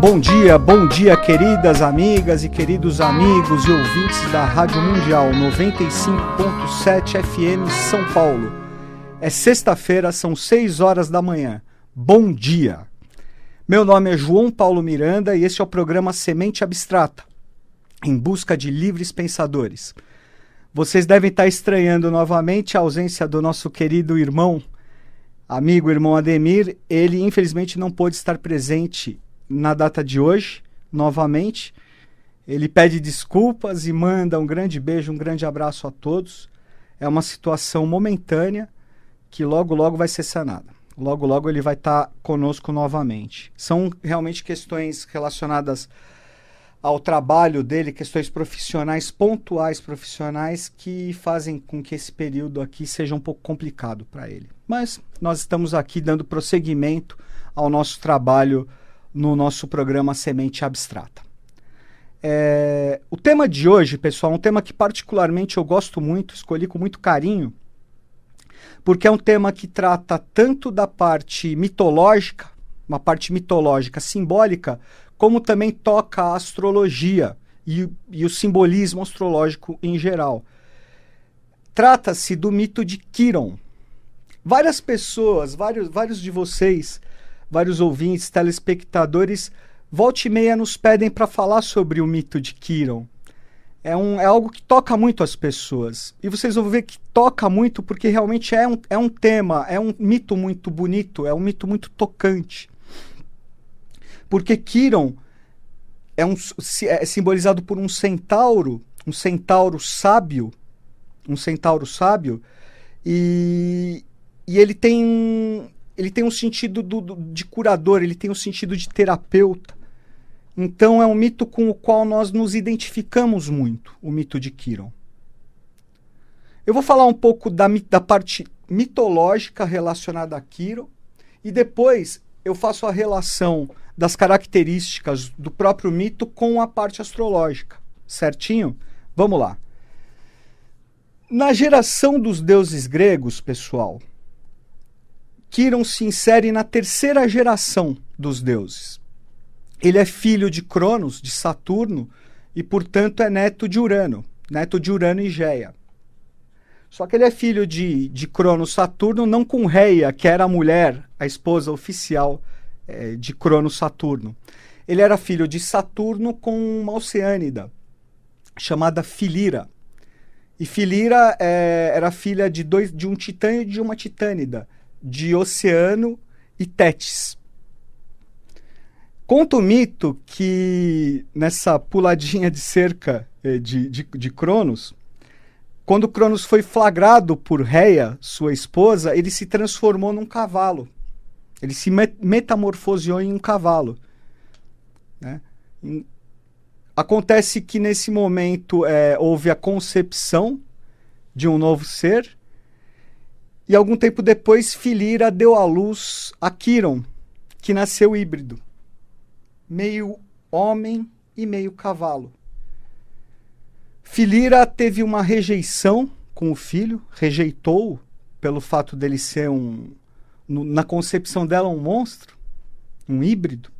Bom dia, bom dia, queridas amigas e queridos amigos e ouvintes da Rádio Mundial 95.7 FM São Paulo. É sexta-feira, são 6 horas da manhã. Bom dia. Meu nome é João Paulo Miranda e este é o programa Semente Abstrata, em busca de livres pensadores. Vocês devem estar estranhando novamente a ausência do nosso querido irmão, amigo irmão Ademir. Ele infelizmente não pôde estar presente na data de hoje, novamente. Ele pede desculpas e manda um grande beijo, um grande abraço a todos. É uma situação momentânea que logo, logo vai ser sanada. Logo, logo ele vai estar conosco novamente. São realmente questões relacionadas ao trabalho dele, questões profissionais, pontuais profissionais, que fazem com que esse período aqui seja um pouco complicado para ele. Mas nós estamos aqui dando prosseguimento ao nosso trabalho no nosso programa Semente Abstrata. É, o tema de hoje, pessoal, é um tema que particularmente eu gosto muito, escolhi com muito carinho, porque é um tema que trata tanto da parte mitológica, uma parte mitológica simbólica, como também toca a astrologia e, e o simbolismo astrológico em geral. Trata-se do mito de Quiron. Várias pessoas, vários, vários de vocês vários ouvintes, telespectadores, volta e meia nos pedem para falar sobre o mito de Kiron. É, um, é algo que toca muito as pessoas. E vocês vão ver que toca muito porque realmente é um, é um tema, é um mito muito bonito, é um mito muito tocante. Porque Kiron é, um, é simbolizado por um centauro, um centauro sábio, um centauro sábio, e, e ele tem ele tem um sentido do, do, de curador, ele tem um sentido de terapeuta. Então é um mito com o qual nós nos identificamos muito, o mito de Kiron. Eu vou falar um pouco da, da parte mitológica relacionada a Kiron e depois eu faço a relação das características do próprio mito com a parte astrológica. Certinho? Vamos lá. Na geração dos deuses gregos, pessoal, Quiron se insere na terceira geração dos deuses. Ele é filho de Cronos, de Saturno, e portanto é neto de Urano, neto de Urano e Geia. Só que ele é filho de, de Cronos Saturno, não com Reia, que era a mulher, a esposa oficial é, de Cronos Saturno. Ele era filho de Saturno com uma oceânida, chamada Filira. E Filira é, era filha de, dois, de um titã e de uma titânida de Oceano e Tétis. Conta o mito que nessa puladinha de cerca eh, de, de, de Cronos, quando Cronos foi flagrado por Reia, sua esposa, ele se transformou num cavalo. Ele se metamorfoseou em um cavalo. Né? Acontece que nesse momento é, houve a concepção de um novo ser e algum tempo depois, Filira deu à luz a Quiron, que nasceu híbrido, meio homem e meio cavalo. Filira teve uma rejeição com o filho, rejeitou pelo fato dele ser um, no, na concepção dela, um monstro, um híbrido.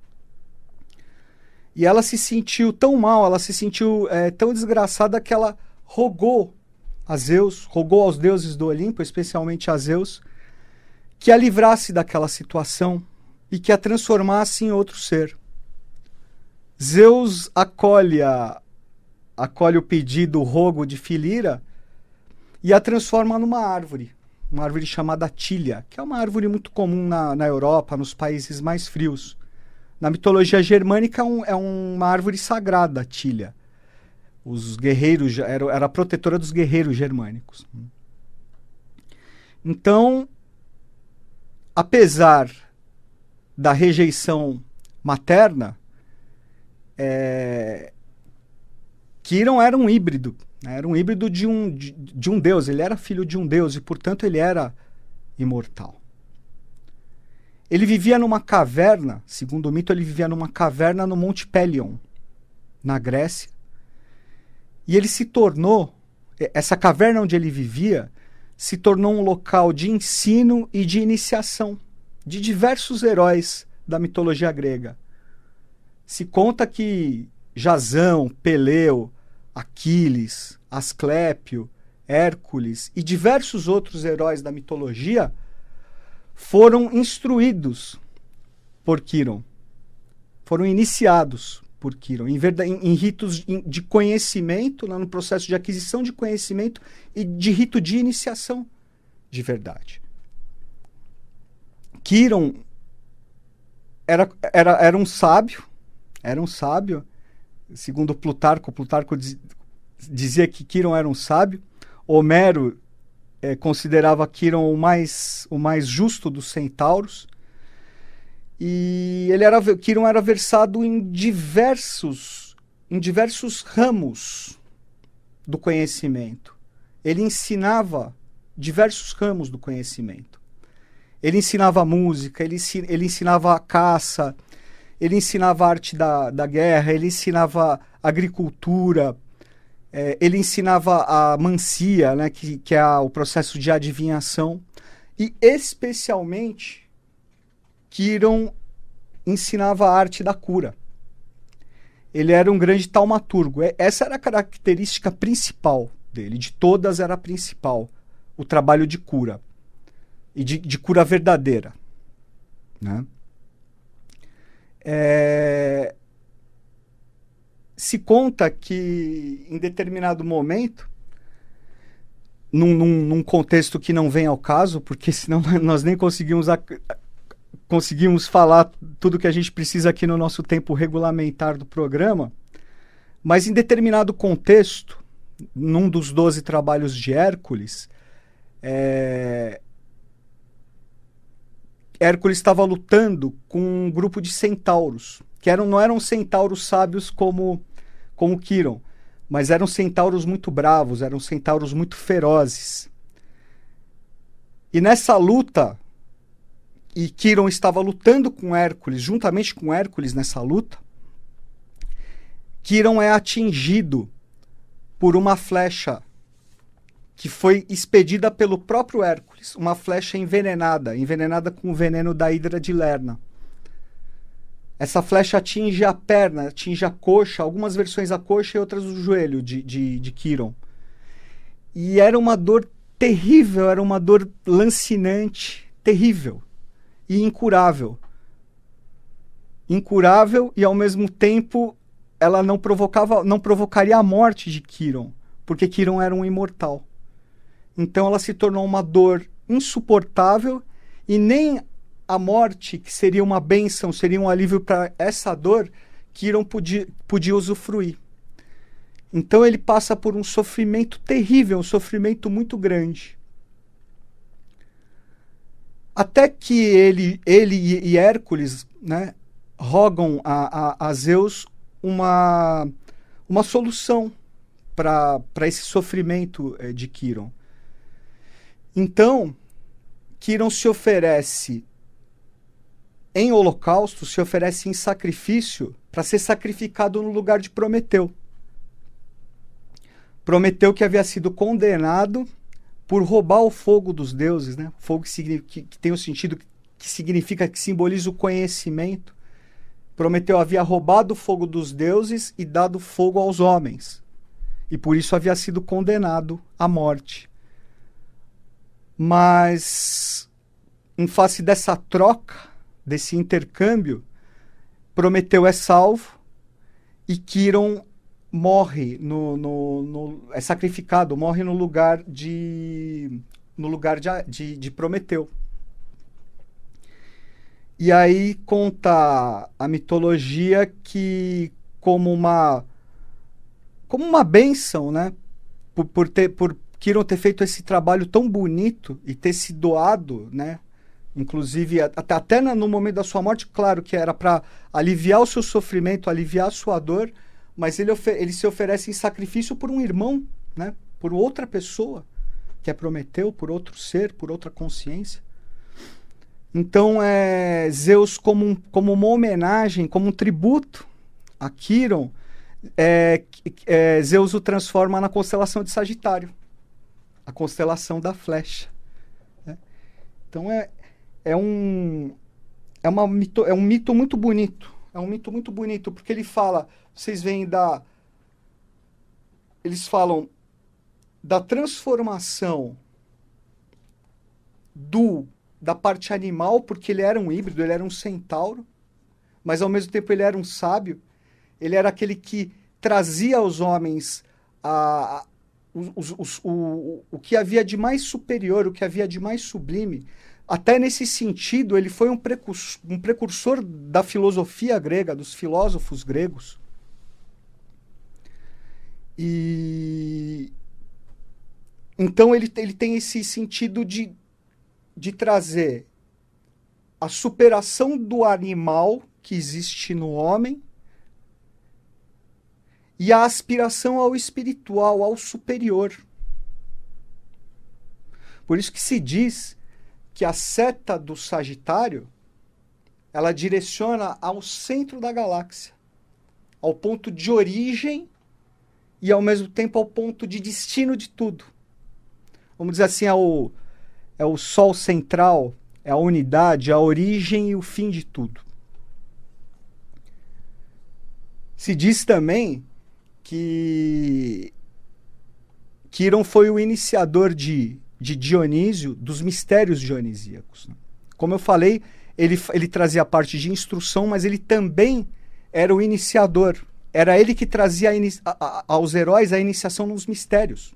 E ela se sentiu tão mal, ela se sentiu é, tão desgraçada que ela rogou a Zeus, rogou aos deuses do Olimpo, especialmente a Zeus, que a livrasse daquela situação e que a transformasse em outro ser. Zeus acolhe, a, acolhe o pedido, o rogo de Filira e a transforma numa árvore, uma árvore chamada Tília, que é uma árvore muito comum na, na Europa, nos países mais frios. Na mitologia germânica é, um, é uma árvore sagrada, Tília os guerreiros era, era a protetora dos guerreiros germânicos. Então, apesar da rejeição materna, é, Kiron era um híbrido, né? era um híbrido de um, de, de, um deus, ele era filho de um deus e, portanto, ele era imortal. Ele vivia numa caverna, segundo o mito, ele vivia numa caverna no Monte Pelion, na Grécia, e ele se tornou, essa caverna onde ele vivia, se tornou um local de ensino e de iniciação de diversos heróis da mitologia grega. Se conta que Jazão, Peleu, Aquiles, Asclépio, Hércules e diversos outros heróis da mitologia foram instruídos por Quiron. Foram iniciados por Quiron em, em, em ritos de conhecimento, no processo de aquisição de conhecimento e de rito de iniciação de verdade. Quiron era, era, era um sábio, era um sábio, segundo Plutarco, Plutarco diz, dizia que Quiron era um sábio, Homero é, considerava Quiron o mais, o mais justo dos centauros, e ele era, Quiron era versado em diversos, em diversos ramos do conhecimento. Ele ensinava diversos ramos do conhecimento. Ele ensinava música, ele, ele ensinava caça, ele ensinava arte da, da guerra, ele ensinava agricultura, é, ele ensinava a mancia, né, que, que é a, o processo de adivinhação, e especialmente Kiron ensinava a arte da cura. Ele era um grande taumaturgo. É, essa era a característica principal dele, de todas era a principal, o trabalho de cura e de, de cura verdadeira. Né? É... Se conta que em determinado momento, num, num, num, contexto que não vem ao caso, porque senão nós nem conseguimos, conseguimos falar tudo que a gente precisa aqui no nosso tempo regulamentar do programa, mas em determinado contexto, num dos doze trabalhos de Hércules, é, Hércules estava lutando com um grupo de centauros, que eram, não eram centauros sábios como, como Quiron, mas eram centauros muito bravos, eram centauros muito ferozes. E nessa luta, e Quiron estava lutando com Hércules, juntamente com Hércules nessa luta, Quiron é atingido por uma flecha que foi expedida pelo próprio Hércules, uma flecha envenenada, envenenada com o veneno da hidra de Lerna. Essa flecha atinge a perna, atinge a coxa, algumas versões a coxa e outras o joelho de, de, de Kiron. E era uma dor terrível, era uma dor lancinante, terrível e incurável. Incurável e ao mesmo tempo ela não provocava, não provocaria a morte de Kiron, porque Kiron era um imortal. Então ela se tornou uma dor insuportável e nem a morte, que seria uma benção, seria um alívio para essa dor, Kiron podia, podia usufruir. Então ele passa por um sofrimento terrível, um sofrimento muito grande. Até que ele, ele e Hércules né, rogam a, a, a Zeus uma, uma solução para esse sofrimento é, de Quiron. Então, Quiron se oferece em holocausto, se oferece em sacrifício para ser sacrificado no lugar de Prometeu. Prometeu que havia sido condenado por roubar o fogo dos deuses, né? Fogo que, que, que tem o um sentido que significa que simboliza o conhecimento. Prometeu havia roubado o fogo dos deuses e dado fogo aos homens. E por isso havia sido condenado à morte. Mas, em face dessa troca, desse intercâmbio, Prometeu é salvo e Quiron morre no, no, no, é sacrificado, morre no lugar de no lugar de, de, de Prometeu. E aí conta a mitologia que como uma como uma bênção, né? Por, por, ter, por Kiron ter feito esse trabalho tão bonito e ter se doado, né? Inclusive, até, até no momento da sua morte, claro que era para aliviar o seu sofrimento, aliviar a sua dor, mas ele, ele se oferece em sacrifício por um irmão, né? Por outra pessoa que é Prometeu, por outro ser, por outra consciência. Então, é, Zeus, como, um, como uma homenagem, como um tributo a Quiron, é, é, Zeus o transforma na constelação de Sagitário a constelação da flecha. Né? Então é, é, um, é, uma mito, é um mito muito bonito. É um mito muito bonito, porque ele fala, vocês veem da. Eles falam da transformação do da parte animal, porque ele era um híbrido, ele era um centauro, mas ao mesmo tempo ele era um sábio. Ele era aquele que trazia aos homens a, a os, os, o, o que havia de mais superior, o que havia de mais sublime. Até nesse sentido, ele foi um precursor, um precursor da filosofia grega, dos filósofos gregos. E então ele, ele tem esse sentido de, de trazer a superação do animal que existe no homem e a aspiração ao espiritual, ao superior. Por isso que se diz que a seta do Sagitário ela direciona ao centro da galáxia, ao ponto de origem e ao mesmo tempo ao ponto de destino de tudo. Vamos dizer assim, é o, é o sol central, é a unidade, a origem e o fim de tudo. Se diz também que Quiron foi o iniciador de, de Dionísio, dos mistérios dionisíacos. Né? Como eu falei, ele, ele trazia a parte de instrução, mas ele também era o iniciador. Era ele que trazia a, a, aos heróis a iniciação nos mistérios.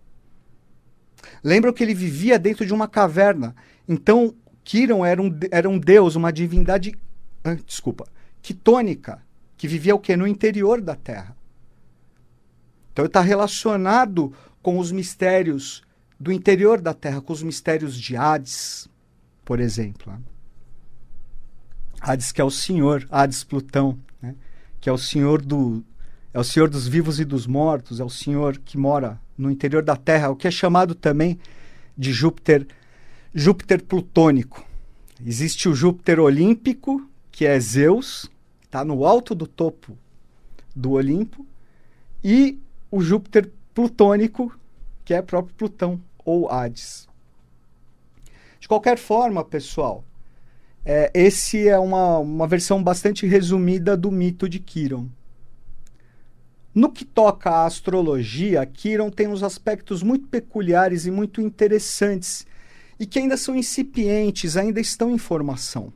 Lembram que ele vivia dentro de uma caverna. Então, Quiron era um, era um deus, uma divindade, ah, desculpa, quitônica, que vivia o quê? No interior da Terra. Então está relacionado com os mistérios do interior da Terra, com os mistérios de Hades, por exemplo. Né? Hades que é o Senhor, Hades Plutão, né? que é o Senhor do é o Senhor dos vivos e dos mortos, é o Senhor que mora no interior da Terra, o que é chamado também de Júpiter Júpiter plutônico. Existe o Júpiter olímpico, que é Zeus, está no alto do topo do Olimpo, e o Júpiter plutônico, que é próprio Plutão ou Hades. De qualquer forma, pessoal, é, esse é uma, uma versão bastante resumida do mito de Quiron. No que toca à astrologia, Quiron tem uns aspectos muito peculiares e muito interessantes e que ainda são incipientes, ainda estão em formação.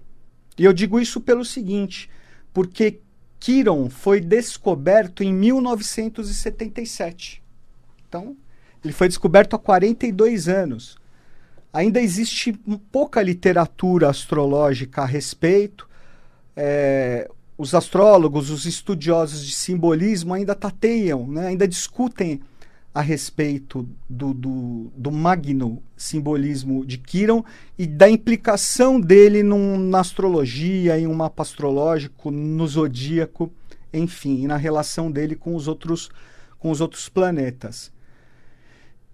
E eu digo isso pelo seguinte, porque Quiron foi descoberto em 1977. Então, ele foi descoberto há 42 anos. Ainda existe pouca literatura astrológica a respeito. É, os astrólogos, os estudiosos de simbolismo ainda tateiam, né? ainda discutem a respeito do, do, do magno simbolismo de Quiron e da implicação dele num, na astrologia, em um mapa astrológico, no zodíaco, enfim, na relação dele com os outros, com os outros planetas.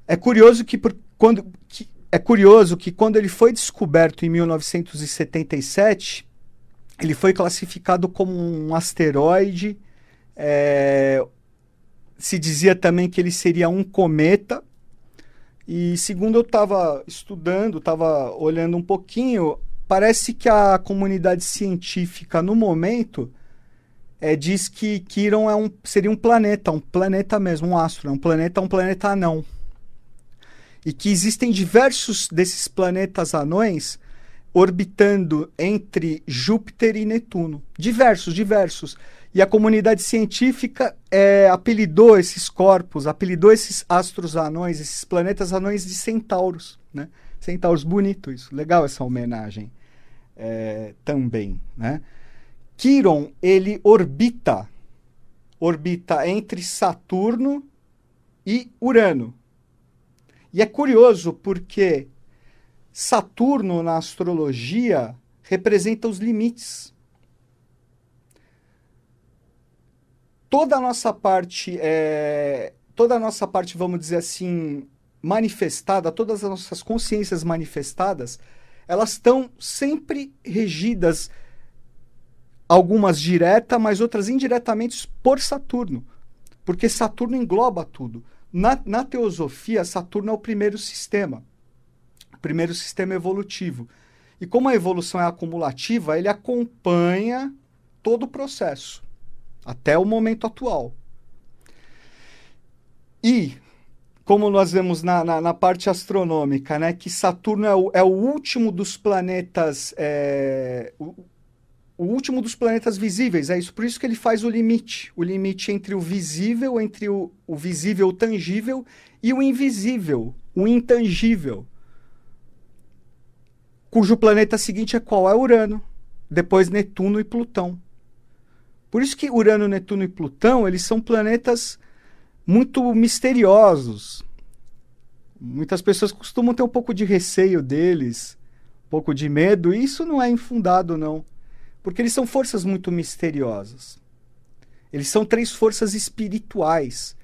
É curioso que, por, quando, que, é curioso que quando ele foi descoberto em 1977, ele foi classificado como um asteroide é, se dizia também que ele seria um cometa. E segundo eu estava estudando, estava olhando um pouquinho, parece que a comunidade científica no momento é, diz que Quiron é um, seria um planeta, um planeta mesmo, um astro, um planeta, um planeta anão. E que existem diversos desses planetas anões orbitando entre Júpiter e Netuno. Diversos, diversos. E a comunidade científica é, apelidou esses corpos, apelidou esses astros anões, esses planetas anões de centauros. Né? Centauros, bonito isso, legal essa homenagem é, também. Né? Quiron, ele orbita, orbita entre Saturno e Urano. E é curioso porque Saturno na astrologia representa os limites. toda a nossa parte, é, toda a nossa parte, vamos dizer assim, manifestada, todas as nossas consciências manifestadas, elas estão sempre regidas, algumas direta, mas outras indiretamente por Saturno, porque Saturno engloba tudo. Na, na teosofia, Saturno é o primeiro sistema, primeiro sistema evolutivo. E como a evolução é acumulativa, ele acompanha todo o processo, até o momento atual. E, como nós vemos na, na, na parte astronômica, né, que Saturno é o, é o último dos planetas. É, o, o último dos planetas visíveis, é isso. Por isso que ele faz o limite. O limite entre o visível, entre o, o visível o tangível e o invisível, o intangível. Cujo planeta seguinte é qual? É Urano. Depois Netuno e Plutão. Por isso que Urano, Netuno e Plutão, eles são planetas muito misteriosos. Muitas pessoas costumam ter um pouco de receio deles, um pouco de medo, e isso não é infundado, não. Porque eles são forças muito misteriosas. Eles são três forças espirituais.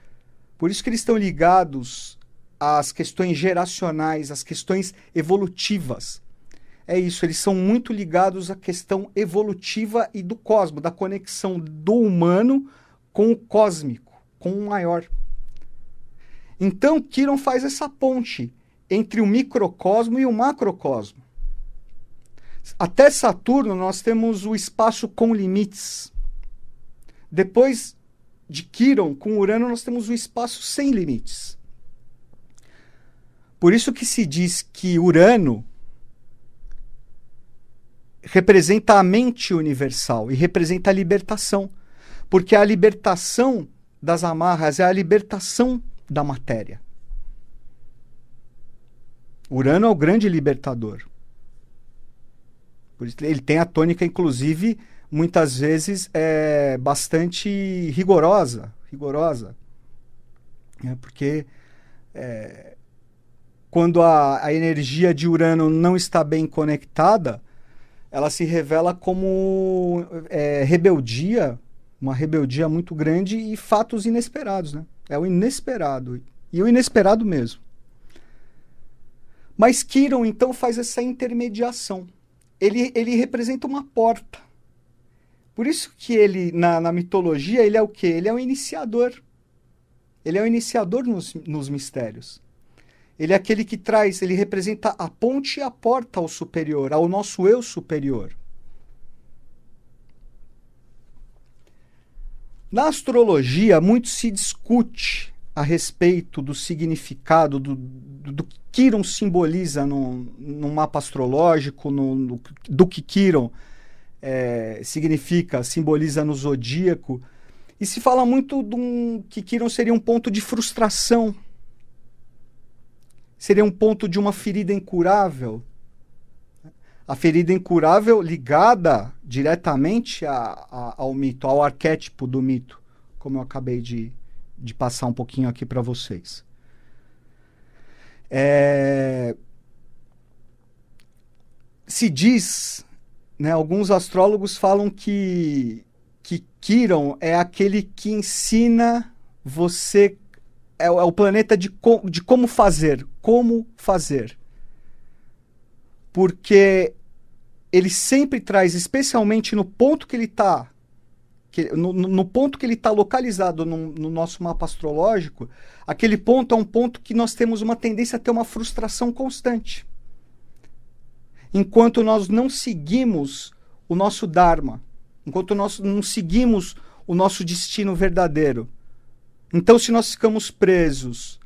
Por isso que eles estão ligados às questões geracionais, às questões evolutivas. É isso, eles são muito ligados à questão evolutiva e do cosmo, da conexão do humano com o cósmico, com o maior. Então, Kiron faz essa ponte entre o microcosmo e o macrocosmo. Até Saturno, nós temos o espaço com limites. Depois de Quiron, com Urano, nós temos o espaço sem limites. Por isso que se diz que Urano representa a mente universal e representa a libertação. Porque a libertação das amarras é a libertação da matéria. Urano é o grande libertador. Por isso, ele tem a tônica, inclusive, muitas vezes é bastante rigorosa, rigorosa, é porque é, quando a, a energia de Urano não está bem conectada, ela se revela como é, rebeldia, uma rebeldia muito grande e fatos inesperados, né? É o inesperado e o inesperado mesmo. Mas Kiron então faz essa intermediação ele, ele representa uma porta. Por isso que ele, na, na mitologia, ele é o quê? Ele é o iniciador. Ele é o iniciador nos, nos mistérios. Ele é aquele que traz, ele representa a ponte e a porta ao superior, ao nosso eu superior. Na astrologia, muito se discute a respeito do significado do, do, do que Quiron simboliza no, no mapa astrológico, no, no, do que Quiron é, significa, simboliza no zodíaco. E se fala muito de um, que Quiron seria um ponto de frustração, seria um ponto de uma ferida incurável. A ferida incurável ligada diretamente a, a, ao mito, ao arquétipo do mito, como eu acabei de, de passar um pouquinho aqui para vocês. É... Se diz, né, alguns astrólogos falam que, que é aquele que ensina você, é, é o planeta de, co, de como fazer, como fazer. Porque ele sempre traz, especialmente no ponto que ele está no, no, ponto que ele está localizado no, no, nosso mapa astrológico, aquele ponto é um ponto que nós temos uma tendência a ter uma frustração constante. Enquanto nós não seguimos o nosso Dharma, enquanto nós não seguimos o nosso destino verdadeiro. Então, se nós ficamos presos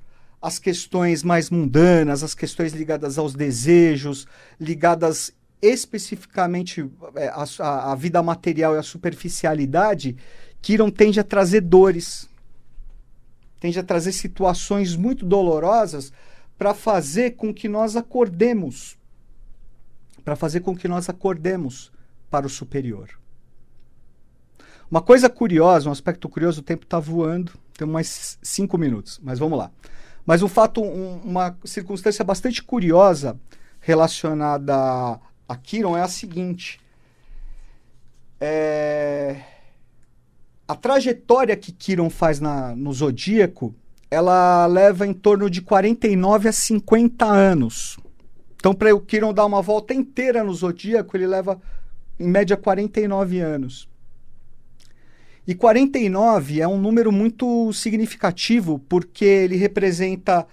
às questões mais mundanas, às questões ligadas aos desejos, ligadas especificamente é, a, a, vida material e a superficialidade, Kiron tende a trazer dores, tende a trazer situações muito dolorosas para fazer com que nós acordemos, para fazer com que nós acordemos para o superior. Uma coisa curiosa, um aspecto curioso, o tempo está voando, tem mais cinco minutos, mas vamos lá. Mas um fato, um, uma circunstância bastante curiosa relacionada a Kiron é a seguinte. É... A trajetória que Kiron faz na, no Zodíaco, ela leva em torno de 49 a 50 anos. Então, para o Kiron dar uma volta inteira no Zodíaco, ele leva em média 49 anos. E 49 é um número muito significativo porque ele representa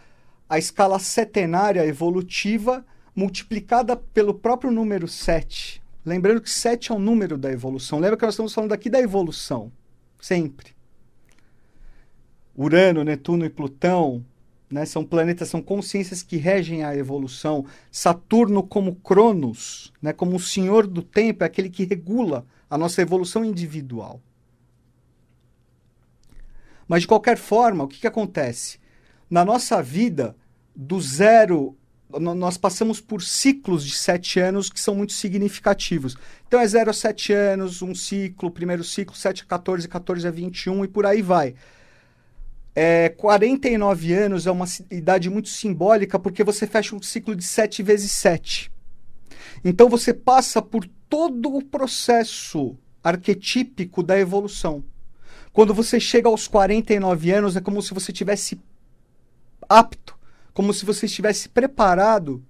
a escala setenária evolutiva multiplicada pelo próprio número 7, Lembrando que 7 é o número da evolução. Lembra que nós estamos falando aqui da evolução. Sempre. Urano, Netuno e Plutão né, são planetas, são consciências que regem a evolução. Saturno, como Cronos, né, como o senhor do tempo, é aquele que regula a nossa evolução individual. Mas, de qualquer forma, o que, que acontece? Na nossa vida, do zero nós passamos por ciclos de sete anos que são muito significativos. Então é 0 a 7 anos, um ciclo, primeiro ciclo, 7 a 14, 14 a 21 e por aí vai. É, 49 anos é uma idade muito simbólica porque você fecha um ciclo de 7 vezes 7. Então você passa por todo o processo arquetípico da evolução. Quando você chega aos 49 anos, é como se você tivesse apto como se você estivesse preparado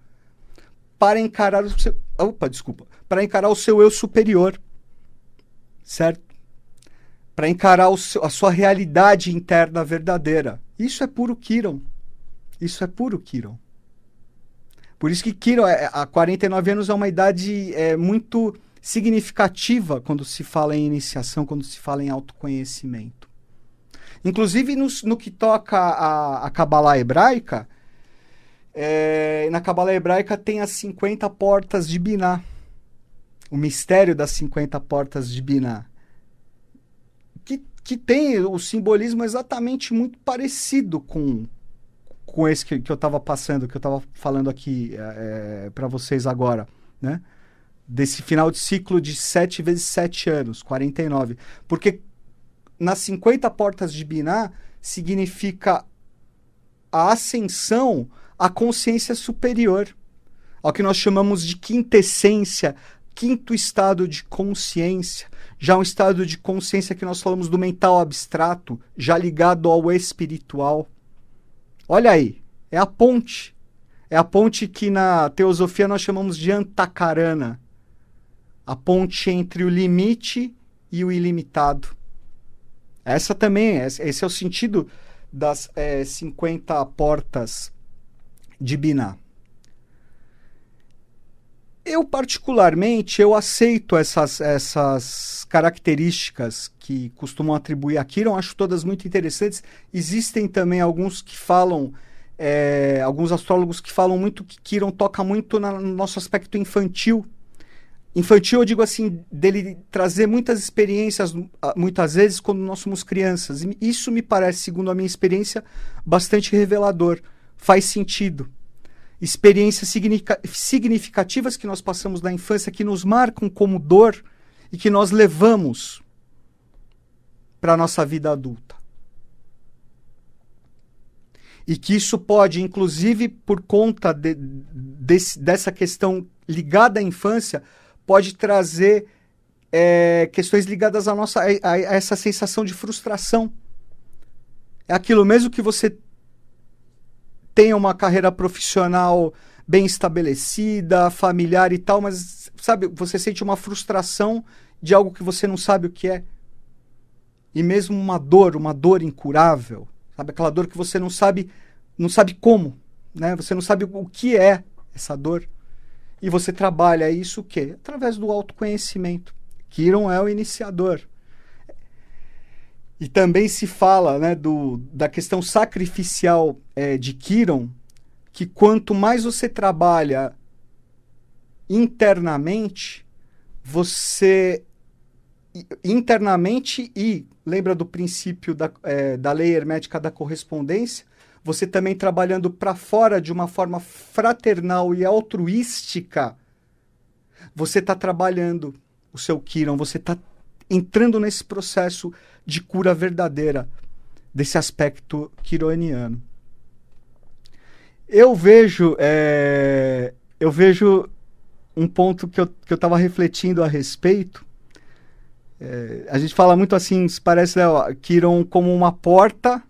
para encarar o seu, opa, desculpa, para encarar o seu eu superior, certo? Para encarar seu, a sua realidade interna verdadeira. Isso é puro Kiron. Isso é puro Kiron. Por isso que Kiron, é, há 49 anos, é uma idade é, muito significativa quando se fala em iniciação, quando se fala em autoconhecimento. Inclusive, no, no que toca a, a Kabbalah hebraica, é, na Cabala Hebraica tem as 50 portas de Biná. O mistério das 50 portas de Biná. Que, que tem o simbolismo exatamente muito parecido com, com esse que, que eu estava passando, que eu estava falando aqui é, é para vocês agora, né? Desse final de ciclo de 7 vezes 7 anos, 49. Porque nas 50 portas de Biná significa a ascensão a consciência superior, ao que nós chamamos de quintessência, quinto estado de consciência, já um estado de consciência que nós falamos do mental abstrato, já ligado ao espiritual. Olha aí, é a ponte. É a ponte que na teosofia nós chamamos de antacarana. A ponte entre o limite e o ilimitado. Essa também, esse é o sentido das é, 50 portas de Biná. Eu, particularmente, eu aceito essas, essas características que costumam atribuir a Kiron, acho todas muito interessantes. Existem também alguns que falam, é, alguns astrólogos que falam muito que Kiron toca muito na, no nosso aspecto infantil. Infantil, eu digo assim, dele trazer muitas experiências, muitas vezes, quando nós somos crianças. Isso me parece, segundo a minha experiência, bastante revelador faz sentido. Experiências significativas que nós passamos na infância que nos marcam como dor e que nós levamos para a nossa vida adulta. E que isso pode, inclusive por conta de, desse, dessa questão ligada à infância, pode trazer é, questões ligadas à nossa, a, a essa sensação de frustração. É aquilo mesmo que você tenha uma carreira profissional bem estabelecida, familiar e tal, mas sabe, você sente uma frustração de algo que você não sabe o que é. E mesmo uma dor, uma dor incurável, sabe aquela dor que você não sabe, não sabe como, né? Você não sabe o que é essa dor. E você trabalha isso o quê? Através do autoconhecimento. Kiron é o iniciador. E também se fala né, do, da questão sacrificial é, de Kiron, que quanto mais você trabalha internamente, você internamente e lembra do princípio da, é, da lei hermética da correspondência, você também trabalhando para fora de uma forma fraternal e altruística, você está trabalhando o seu Kiron, você está entrando nesse processo de cura verdadeira desse aspecto quironiano. Eu vejo, é, eu vejo um ponto que eu estava refletindo a respeito. É, a gente fala muito assim, parece né, Quiron como uma porta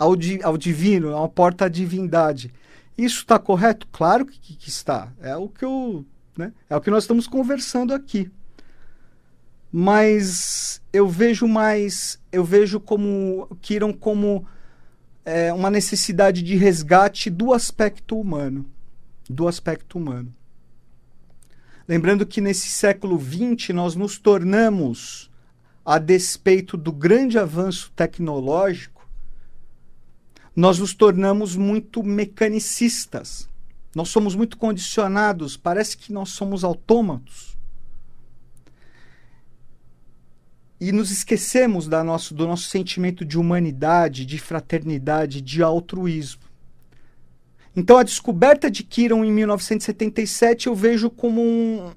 ao, di, ao divino, uma porta à divindade. Isso está correto? Claro que, que, está. É o que eu, né, é o que nós estamos conversando aqui mas eu vejo mais, eu vejo como Kiron como é, uma necessidade de resgate do aspecto humano, do aspecto humano. Lembrando que nesse século XX nós nos tornamos, a despeito do grande avanço tecnológico, nós nos tornamos muito mecanicistas. Nós somos muito condicionados, parece que nós somos autômatos. E nos esquecemos da nosso, do nosso sentimento de humanidade, de fraternidade, de altruísmo. Então a descoberta de Kiron em 1977 eu vejo como um,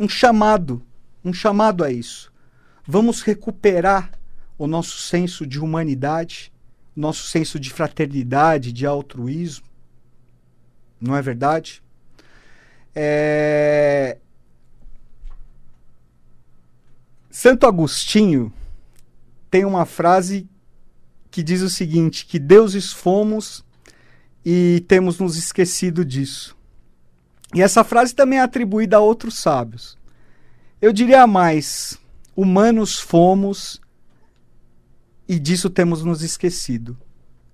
um chamado, um chamado a isso. Vamos recuperar o nosso senso de humanidade, nosso senso de fraternidade, de altruísmo. Não é verdade? É... Santo Agostinho tem uma frase que diz o seguinte: que deuses fomos e temos nos esquecido disso. E essa frase também é atribuída a outros sábios. Eu diria mais: humanos fomos e disso temos nos esquecido.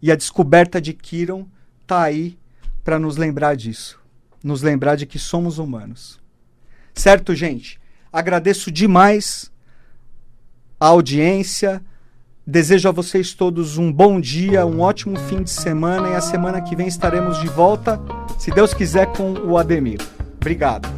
E a descoberta de Kiron está aí para nos lembrar disso, nos lembrar de que somos humanos. Certo, gente? Agradeço demais a audiência. Desejo a vocês todos um bom dia, um ótimo fim de semana e a semana que vem estaremos de volta, se Deus quiser, com o Ademir. Obrigado.